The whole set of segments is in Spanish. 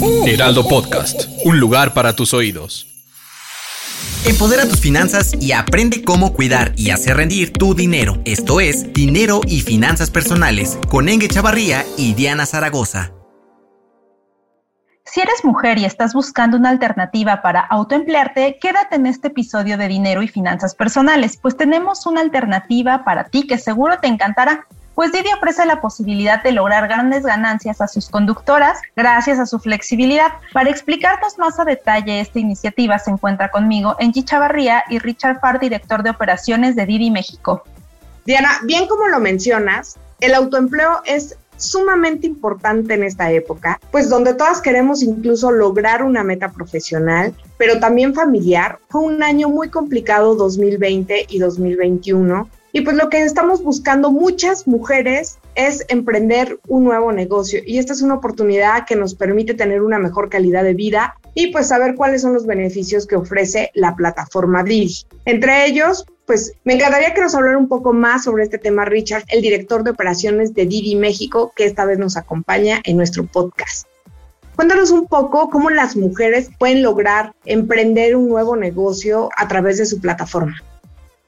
Heraldo Podcast, un lugar para tus oídos. Empodera tus finanzas y aprende cómo cuidar y hacer rendir tu dinero. Esto es Dinero y Finanzas Personales con Enge Chavarría y Diana Zaragoza. Si eres mujer y estás buscando una alternativa para autoemplearte, quédate en este episodio de Dinero y Finanzas Personales, pues tenemos una alternativa para ti que seguro te encantará. Pues Didi ofrece la posibilidad de lograr grandes ganancias a sus conductoras gracias a su flexibilidad. Para explicarnos más a detalle esta iniciativa se encuentra conmigo Engie Chavarría y Richard Farr, director de operaciones de Didi México. Diana, bien como lo mencionas, el autoempleo es sumamente importante en esta época, pues donde todas queremos incluso lograr una meta profesional, pero también familiar. Fue un año muy complicado 2020 y 2021 y pues lo que estamos buscando muchas mujeres es emprender un nuevo negocio y esta es una oportunidad que nos permite tener una mejor calidad de vida y pues saber cuáles son los beneficios que ofrece la plataforma Didi. Entre ellos, pues me encantaría que nos hablara un poco más sobre este tema Richard, el director de operaciones de Didi México, que esta vez nos acompaña en nuestro podcast. Cuéntanos un poco cómo las mujeres pueden lograr emprender un nuevo negocio a través de su plataforma.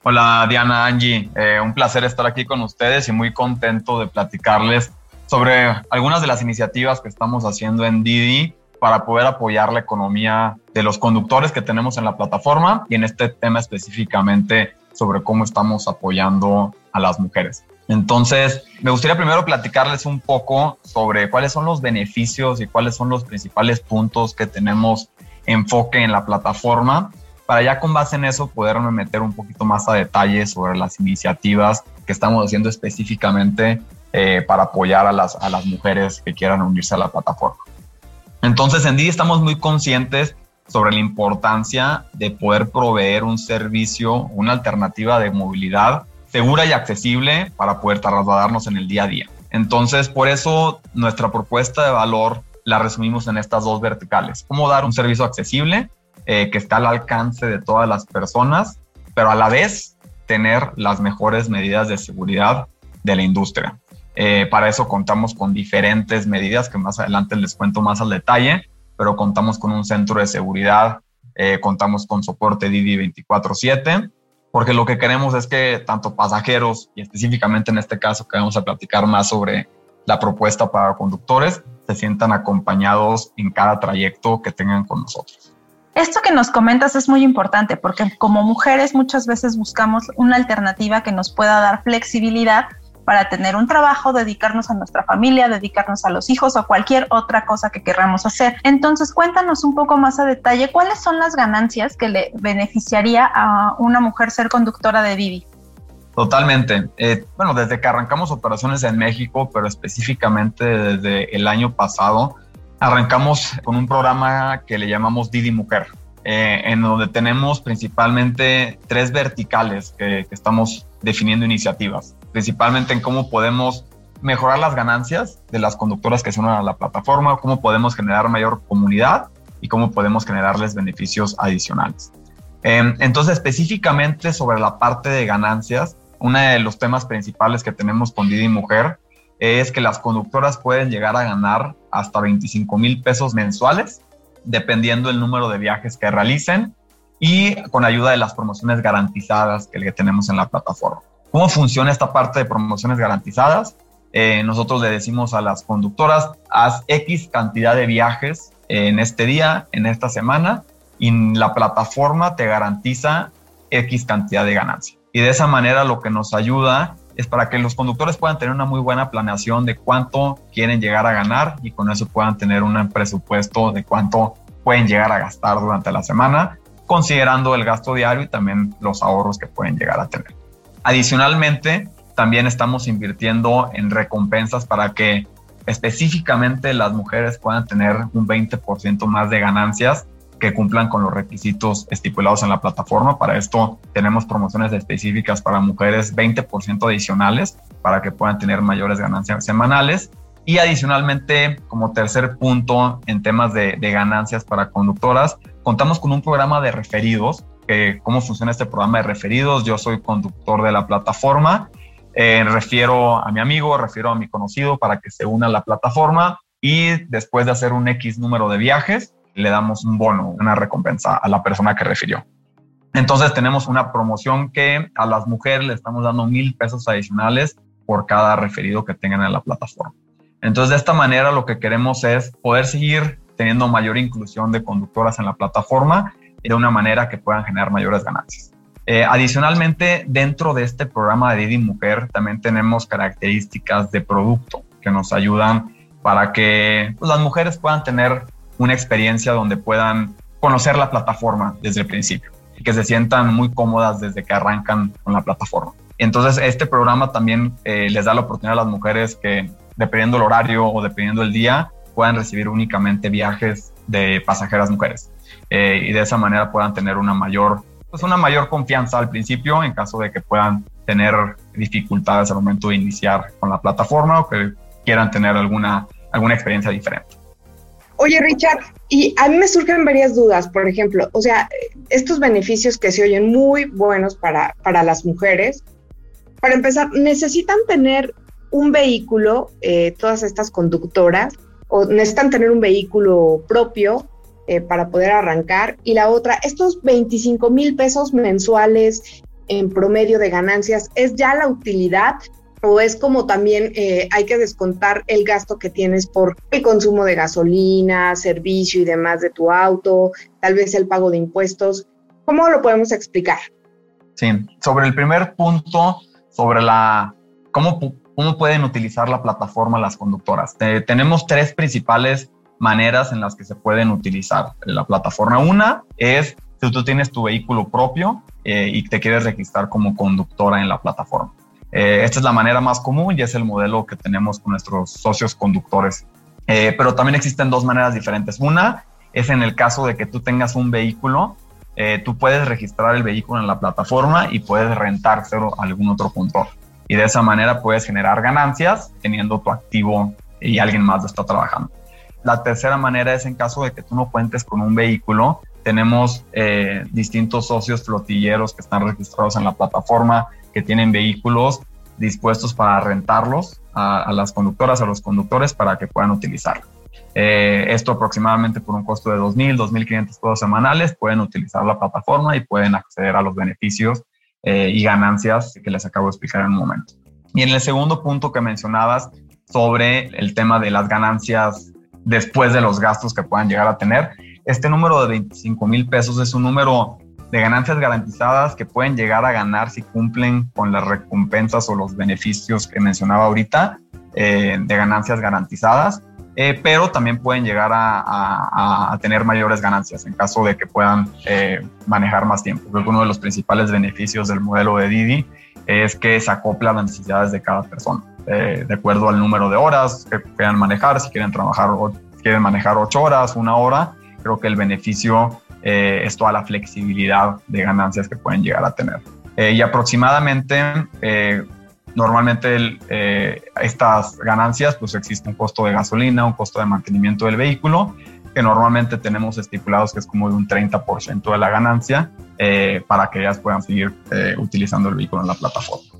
Hola Diana, Angie, eh, un placer estar aquí con ustedes y muy contento de platicarles sobre algunas de las iniciativas que estamos haciendo en Didi para poder apoyar la economía de los conductores que tenemos en la plataforma y en este tema específicamente sobre cómo estamos apoyando a las mujeres. Entonces, me gustaría primero platicarles un poco sobre cuáles son los beneficios y cuáles son los principales puntos que tenemos enfoque en la plataforma para ya con base en eso poderme meter un poquito más a detalle sobre las iniciativas que estamos haciendo específicamente eh, para apoyar a las, a las mujeres que quieran unirse a la plataforma. Entonces, en Didi estamos muy conscientes sobre la importancia de poder proveer un servicio, una alternativa de movilidad segura y accesible para poder trasladarnos en el día a día. Entonces, por eso nuestra propuesta de valor la resumimos en estas dos verticales. Cómo dar un servicio accesible eh, que está al alcance de todas las personas, pero a la vez tener las mejores medidas de seguridad de la industria. Eh, para eso contamos con diferentes medidas que más adelante les cuento más al detalle, pero contamos con un centro de seguridad, eh, contamos con soporte Didi 24/7, porque lo que queremos es que tanto pasajeros y específicamente en este caso que vamos a platicar más sobre la propuesta para conductores, se sientan acompañados en cada trayecto que tengan con nosotros. Esto que nos comentas es muy importante porque como mujeres muchas veces buscamos una alternativa que nos pueda dar flexibilidad para tener un trabajo, dedicarnos a nuestra familia, dedicarnos a los hijos o cualquier otra cosa que queramos hacer. Entonces, cuéntanos un poco más a detalle cuáles son las ganancias que le beneficiaría a una mujer ser conductora de Didi. Totalmente. Eh, bueno, desde que arrancamos operaciones en México, pero específicamente desde el año pasado, arrancamos con un programa que le llamamos Didi Mujer, eh, en donde tenemos principalmente tres verticales que, que estamos definiendo iniciativas principalmente en cómo podemos mejorar las ganancias de las conductoras que se unen a la plataforma, cómo podemos generar mayor comunidad y cómo podemos generarles beneficios adicionales. Em, entonces, específicamente sobre la parte de ganancias, uno de los temas principales que tenemos con Didi Mujer es que las conductoras pueden llegar a ganar hasta 25 mil pesos mensuales, dependiendo del número de viajes que realicen y con ayuda de las promociones garantizadas que tenemos en la plataforma. ¿Cómo funciona esta parte de promociones garantizadas? Eh, nosotros le decimos a las conductoras, haz X cantidad de viajes en este día, en esta semana, y la plataforma te garantiza X cantidad de ganancia. Y de esa manera lo que nos ayuda es para que los conductores puedan tener una muy buena planeación de cuánto quieren llegar a ganar y con eso puedan tener un presupuesto de cuánto pueden llegar a gastar durante la semana, considerando el gasto diario y también los ahorros que pueden llegar a tener. Adicionalmente, también estamos invirtiendo en recompensas para que específicamente las mujeres puedan tener un 20% más de ganancias que cumplan con los requisitos estipulados en la plataforma. Para esto tenemos promociones específicas para mujeres 20% adicionales para que puedan tener mayores ganancias semanales. Y adicionalmente, como tercer punto en temas de, ganancias para conductoras, contamos con un programa de referidos. Que, ¿Cómo funciona este programa de referidos? Yo soy conductor de la plataforma. Eh, refiero a mi amigo, refiero a mi conocido para que se una a la plataforma y después de hacer un X número de viajes, le damos un bono, una recompensa a la persona que refirió. Entonces tenemos una promoción que a las mujeres le estamos dando mil pesos adicionales por cada referido que tengan en la plataforma. Entonces de esta manera lo que queremos es poder seguir teniendo mayor inclusión de conductoras en la plataforma y de una manera que puedan generar mayores ganancias. Eh, adicionalmente, dentro de este programa de Didi Mujer también tenemos características de producto que nos ayudan para que pues, las mujeres puedan tener una experiencia donde puedan conocer la plataforma desde el principio y que se sientan muy cómodas desde que arrancan con la plataforma. Entonces, este programa también eh, les da la oportunidad a las mujeres que, dependiendo el horario o dependiendo el día, puedan recibir únicamente viajes de pasajeras mujeres eh, y de esa manera puedan tener una mayor, pues una mayor confianza al principio en caso de que puedan tener dificultades al momento de iniciar con la plataforma o que quieran tener alguna, alguna experiencia diferente. Oye, Richard, y a mí me surgen varias dudas, por ejemplo, o sea, estos beneficios que se oyen muy buenos para, para las mujeres, para empezar, necesitan tener un vehículo, eh, todas estas conductoras, o necesitan tener un vehículo propio eh, para poder arrancar. Y la otra, estos 25 mil pesos mensuales en promedio de ganancias, ¿es ya la utilidad o es como también eh, hay que descontar el gasto que tienes por el consumo de gasolina, servicio y demás de tu auto, tal vez el pago de impuestos. ¿Cómo lo podemos explicar? Sí, sobre el primer punto, sobre la cómo, cómo pueden utilizar la plataforma las conductoras. tenemos tres principales maneras en las que se pueden utilizar la plataforma. Una es si tú tienes tu vehículo propio eh, y te quieres registrar como conductora en la plataforma. Eh, esta es la manera más común y es el modelo que tenemos con nuestros socios conductores. Eh, pero también existen dos maneras diferentes. Una es en el caso de que tú tengas un vehículo, eh, tú puedes registrar el vehículo en la plataforma y puedes rentárselo a algún otro punto. Y de esa manera puedes generar ganancias teniendo tu activo y alguien más lo está trabajando. La tercera manera es en caso de que tú no cuentes con un vehículo, tenemos distintos socios flotilleros que están registrados en la plataforma que tienen vehículos dispuestos para rentarlos a, las conductoras, a los conductores para que puedan utilizarlo. Eh, esto aproximadamente por un costo de 2.000, 2.500 pesos semanales pueden utilizar la plataforma y pueden acceder a los beneficios eh, y ganancias que les acabo de explicar en un momento. Y en el segundo punto que mencionabas sobre el tema de las ganancias después de los gastos que puedan llegar a tener, este número de 25 mil pesos es un número de ganancias garantizadas que pueden llegar a ganar si cumplen con las recompensas o los beneficios que mencionaba ahorita eh, de ganancias garantizadas, eh, pero también pueden llegar a, tener mayores ganancias en caso de que puedan eh, manejar más tiempo. Creo que uno de los principales beneficios del modelo de Didi es que se acopla a las necesidades de cada persona, de acuerdo al número de horas que quieran manejar, si quieren trabajar o quieren manejar ocho horas, una hora, creo que el beneficio eh, es toda la flexibilidad de ganancias que pueden llegar a tener. Eh, y aproximadamente, eh, normalmente estas ganancias, pues existe un costo de gasolina, un costo de mantenimiento del vehículo, que normalmente tenemos estipulados que es como de un 30% de la ganancia para que ellas puedan seguir utilizando el vehículo en la plataforma.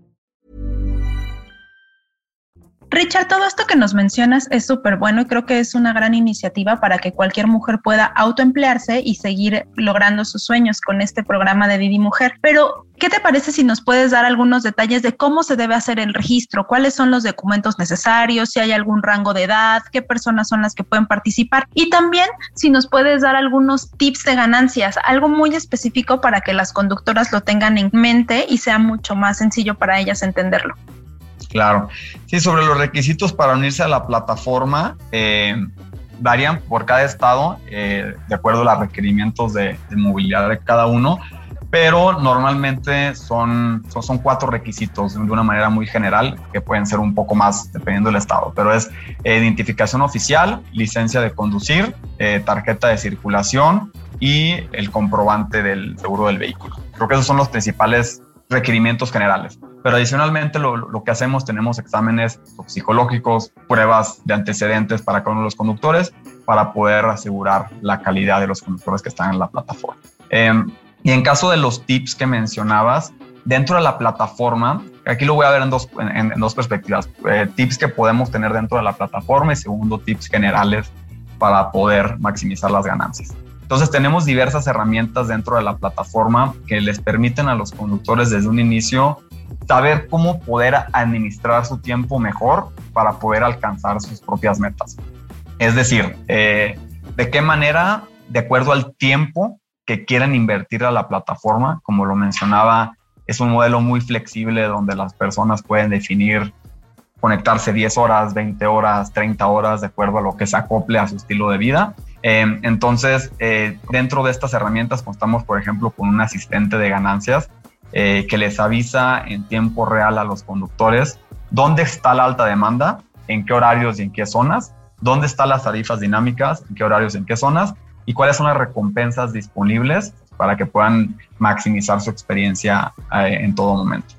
Richard, todo esto que nos mencionas es súper bueno y creo que es una gran iniciativa para que cualquier mujer pueda autoemplearse y seguir logrando sus sueños con este programa de Didi Mujer. Pero, ¿qué te parece si nos puedes dar algunos detalles de cómo se debe hacer el registro? ¿Cuáles son los documentos necesarios? Si hay algún rango de edad, qué personas son las que pueden participar y también si nos puedes dar algunos tips de ganancias, algo muy específico para que las conductoras lo tengan en mente y sea mucho más sencillo para ellas entenderlo. Claro. Sí, sobre los requisitos para unirse a la plataforma, eh, varían por cada estado, eh, de acuerdo a los requerimientos de, movilidad de cada uno, pero normalmente son, son, cuatro requisitos de una manera muy general, que pueden ser un poco más dependiendo del estado, pero es identificación oficial, licencia de conducir, eh, tarjeta de circulación y el comprobante del seguro del vehículo. Creo que esos son los principales requerimientos generales. Pero adicionalmente lo, que hacemos, tenemos exámenes psicológicos, pruebas de antecedentes para cada uno de los conductores para poder asegurar la calidad de los conductores que están en la plataforma. Em, y en caso de los tips que mencionabas, dentro de la plataforma, aquí lo voy a ver en dos, en, dos perspectivas, eh, tips que podemos tener dentro de la plataforma y segundo, tips generales para poder maximizar las ganancias. Entonces tenemos diversas herramientas dentro de la plataforma que les permiten a los conductores desde un inicio saber cómo poder administrar su tiempo mejor para poder alcanzar sus propias metas. Es decir, eh, de qué manera, de acuerdo al tiempo que quieren invertir a la plataforma, como lo mencionaba, es un modelo muy flexible donde las personas pueden definir conectarse 10 horas, 20 horas, 30 horas, de acuerdo a lo que se acople a su estilo de vida. Eh, entonces, eh, dentro de estas herramientas contamos, por ejemplo, con un asistente de ganancias eh, que les avisa en tiempo real a los conductores dónde está la alta demanda, en qué horarios y en qué zonas, dónde están las tarifas dinámicas, en qué horarios y en qué zonas, y cuáles son las recompensas disponibles para que puedan maximizar su experiencia en todo momento.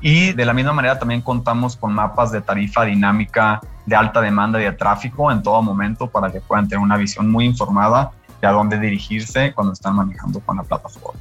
Y de la misma manera también contamos con mapas de tarifa dinámica de alta demanda y de tráfico en todo momento para que puedan tener una visión muy informada de a dónde dirigirse cuando están manejando con la plataforma.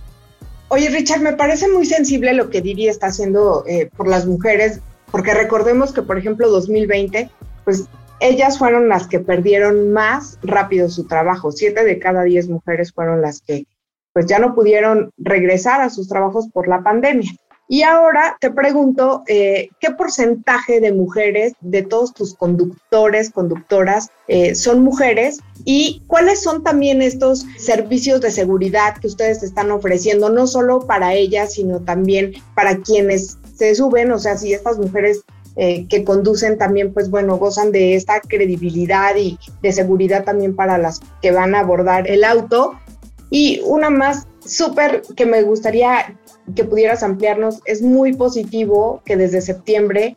Oye, Richard, me parece muy sensible lo que Didi está haciendo eh, por las mujeres, porque recordemos que, por ejemplo, 2020, pues ellas fueron las que perdieron más rápido su trabajo. Siete de cada diez mujeres fueron las que pues ya no pudieron regresar a sus trabajos por la pandemia. Y ahora te pregunto, eh, ¿qué porcentaje de mujeres, de todos tus conductores, conductoras, eh, son mujeres? ¿Y cuáles son también estos servicios de seguridad que ustedes están ofreciendo, no solo para ellas, sino también para quienes se suben? O sea, si estas mujeres eh, que conducen también, pues bueno, gozan de esta credibilidad y de seguridad también para las que van a abordar el auto. Y una más súper que me gustaría que pudieras ampliarnos. Es muy positivo que desde septiembre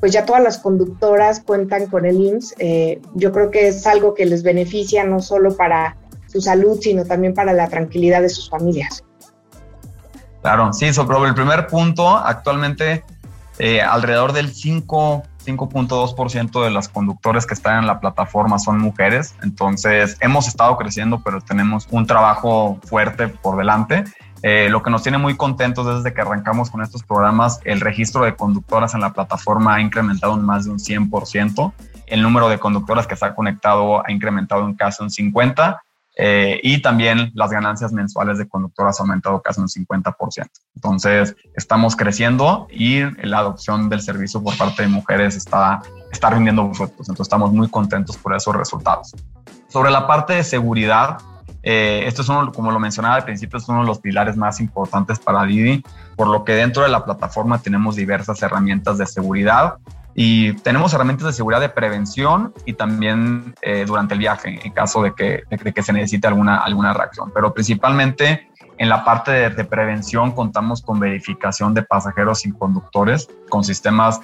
pues ya todas las conductoras cuentan con el IMSS. Eh, yo creo que es algo que les beneficia no solo para su salud, sino también para la tranquilidad de sus familias. Claro, sí, sobre el primer punto, actualmente eh, alrededor del 5, 5.2% de las conductores que están en la plataforma son mujeres. Entonces, hemos estado creciendo, pero tenemos un trabajo fuerte por delante. Eh, lo que nos tiene muy contentos desde que arrancamos con estos programas, el registro de conductoras en la plataforma ha incrementado en más de un 100%. El número de conductoras que se ha conectado ha incrementado en casi un 50%. Eh, y también las ganancias mensuales de conductoras ha aumentado casi un 50%. Entonces, estamos creciendo y la adopción del servicio por parte de mujeres está, está rindiendo frutos. Entonces, estamos muy contentos por esos resultados. Sobre la parte de seguridad, eh, esto es uno, como lo mencionaba al principio, es uno de los pilares más importantes para Didi, por lo que dentro de la plataforma tenemos diversas herramientas de seguridad y tenemos herramientas de seguridad de prevención y también eh, durante el viaje en caso de que, de que se necesite alguna, alguna reacción. Pero principalmente en la parte de, prevención contamos con verificación de pasajeros y conductores, con sistemas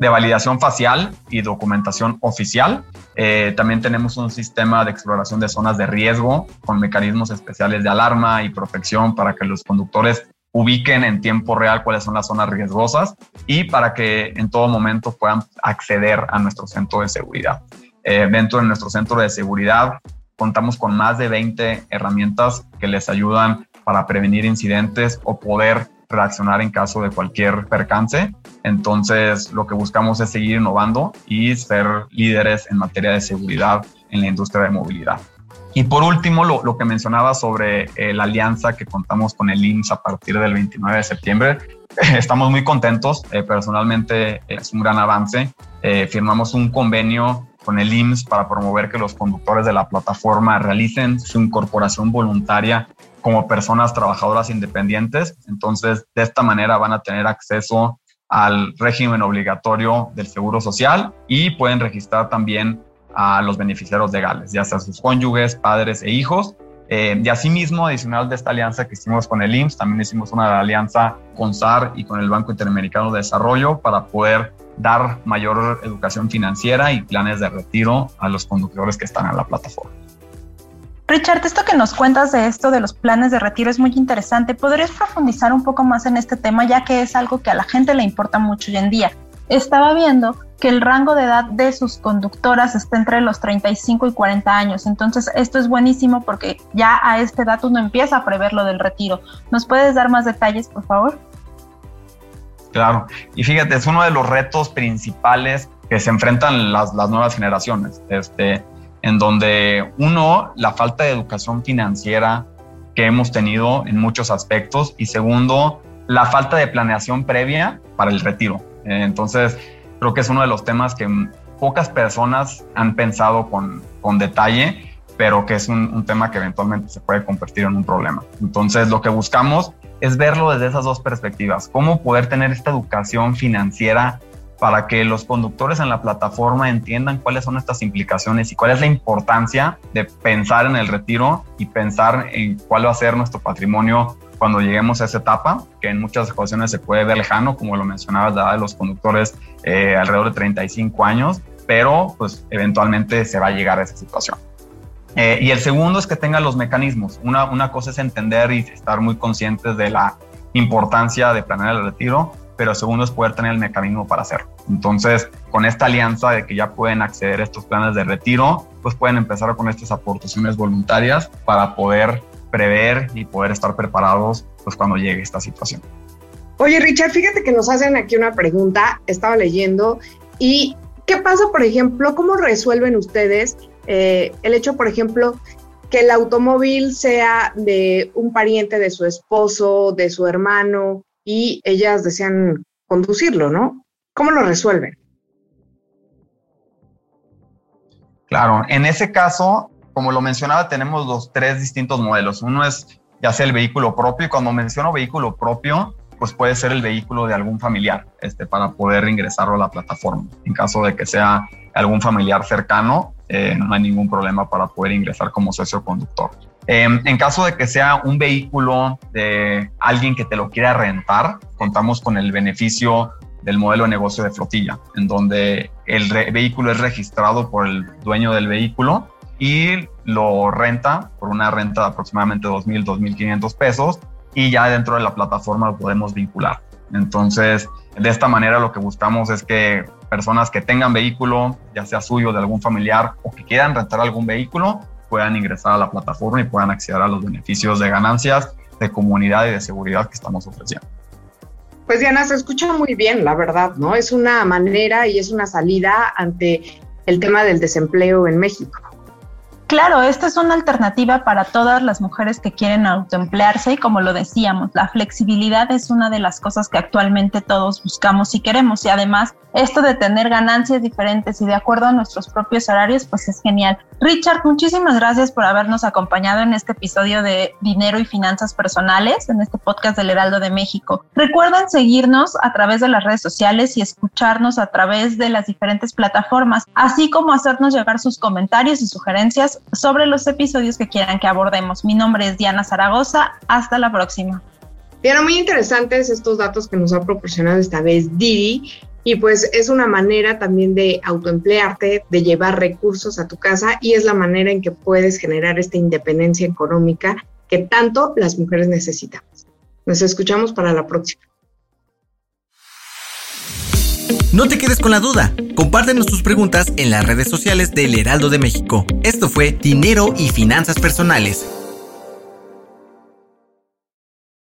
de validación facial y documentación oficial. Eh, también tenemos un sistema de exploración de zonas de riesgo con mecanismos especiales de alarma y protección para que los conductores ubiquen en tiempo real cuáles son las zonas riesgosas y para que en todo momento puedan acceder a nuestro centro de seguridad. Eh, dentro de nuestro centro de seguridad contamos con más de 20 herramientas que les ayudan para prevenir incidentes o poder reaccionar en caso de cualquier percance. Entonces, lo que buscamos es seguir innovando y ser líderes en materia de seguridad en la industria de movilidad. Y por último, lo, que mencionaba sobre eh, la alianza que contamos con el IMSS a partir del 29 de septiembre. Estamos muy contentos, eh, personalmente es un gran avance. Eh, firmamos un convenio con el IMSS para promover que los conductores de la plataforma realicen su incorporación voluntaria como personas trabajadoras independientes. Entonces, de esta manera van a tener acceso al régimen obligatorio del Seguro Social y pueden registrar también a los beneficiarios legales, ya sea sus cónyuges, padres e hijos. Eh, y asimismo, adicional de esta alianza que hicimos con el IMSS, también hicimos una alianza con SAR y con el Banco Interamericano de Desarrollo para poder dar mayor educación financiera y planes de retiro a los conductores que están en la plataforma. Richard, esto que nos cuentas de esto de los planes de retiro es muy interesante. ¿Podrías profundizar un poco más en este tema, ya que es algo que a la gente le importa mucho hoy en día? Estaba viendo que el rango de edad de sus conductoras está entre los 35 y 40 años. Entonces, esto es buenísimo porque ya a esta edad uno empieza a prever lo del retiro. ¿Nos puedes dar más detalles, por favor? Claro, y fíjate, es uno de los retos principales que se enfrentan las, las nuevas generaciones. Este, en donde uno, la falta de educación financiera que hemos tenido en muchos aspectos y segundo, la falta de planeación previa para el retiro. Eh, entonces, creo que es uno de los temas que pocas personas han pensado con, con detalle, pero que es un, tema que eventualmente se puede convertir en un problema. Entonces, lo que buscamos es verlo desde esas dos perspectivas, cómo poder tener esta educación financiera para que los conductores en la plataforma entiendan cuáles son estas implicaciones y cuál es la importancia de pensar en el retiro y pensar en cuál va a ser nuestro patrimonio cuando lleguemos a esa etapa, que en muchas ocasiones se puede ver lejano, como lo mencionabas, la edad de los conductores eh, alrededor de 35 años, pero pues eventualmente se va a llegar a esa situación. Eh, y el segundo es que tenga los mecanismos. Una, una cosa es entender y estar muy conscientes de la importancia de planear el retiro, pero segundo es poder tener el mecanismo para hacerlo. Entonces, con esta alianza de que ya pueden acceder a estos planes de retiro, pues pueden empezar con estas aportaciones voluntarias para poder prever y poder estar preparados pues cuando llegue esta situación. Oye, Richard, fíjate que nos hacen aquí una pregunta, estaba leyendo, y ¿qué pasa, por ejemplo, cómo resuelven ustedes eh, el hecho, por ejemplo, que el automóvil sea de un pariente de su esposo, de su hermano, y ellas desean conducirlo, ¿no? ¿Cómo lo resuelven? Claro, en ese caso, como lo mencionaba, tenemos los tres distintos modelos. Uno es ya sea el vehículo propio, y cuando menciono vehículo propio, pues puede ser el vehículo de algún familiar, este, para poder ingresarlo a la plataforma. En caso de que sea algún familiar cercano, eh, no hay ningún problema para poder ingresar como socio conductor. Em, en caso de que sea un vehículo de alguien que te lo quiera rentar, contamos con el beneficio del modelo de negocio de flotilla, en donde el vehículo es registrado por el dueño del vehículo y lo renta por una renta de aproximadamente 2.000, 2.500 pesos y ya dentro de la plataforma lo podemos vincular. Entonces, de esta manera lo que buscamos es que personas que tengan vehículo, ya sea suyo, de algún familiar o que quieran rentar algún vehículo, puedan ingresar a la plataforma y puedan acceder a los beneficios de ganancias, de comunidad y de seguridad que estamos ofreciendo. Pues Diana, se escucha muy bien, la verdad, ¿no? Es una manera y es una salida ante el tema del desempleo en México. Claro, esta es una alternativa para todas las mujeres que quieren autoemplearse y como lo decíamos, la flexibilidad es una de las cosas que actualmente todos buscamos y queremos y además esto de tener ganancias diferentes y de acuerdo a nuestros propios horarios, pues es genial. Richard, muchísimas gracias por habernos acompañado en este episodio de Dinero y Finanzas Personales, en este podcast del Heraldo de México. Recuerden seguirnos a través de las redes sociales y escucharnos a través de las diferentes plataformas, así como hacernos llegar sus comentarios y sugerencias sobre los episodios que quieran que abordemos. Mi nombre es Diana Zaragoza. Hasta la próxima. Diana, muy interesantes estos datos que nos ha proporcionado esta vez Didi y pues es una manera también de autoemplearte, de llevar recursos a tu casa y es la manera en que puedes generar esta independencia económica que tanto las mujeres necesitamos. Nos escuchamos para la próxima. No te quedes con la duda. Compártenos tus preguntas en las redes sociales del Heraldo de México. Esto fue Dinero y Finanzas Personales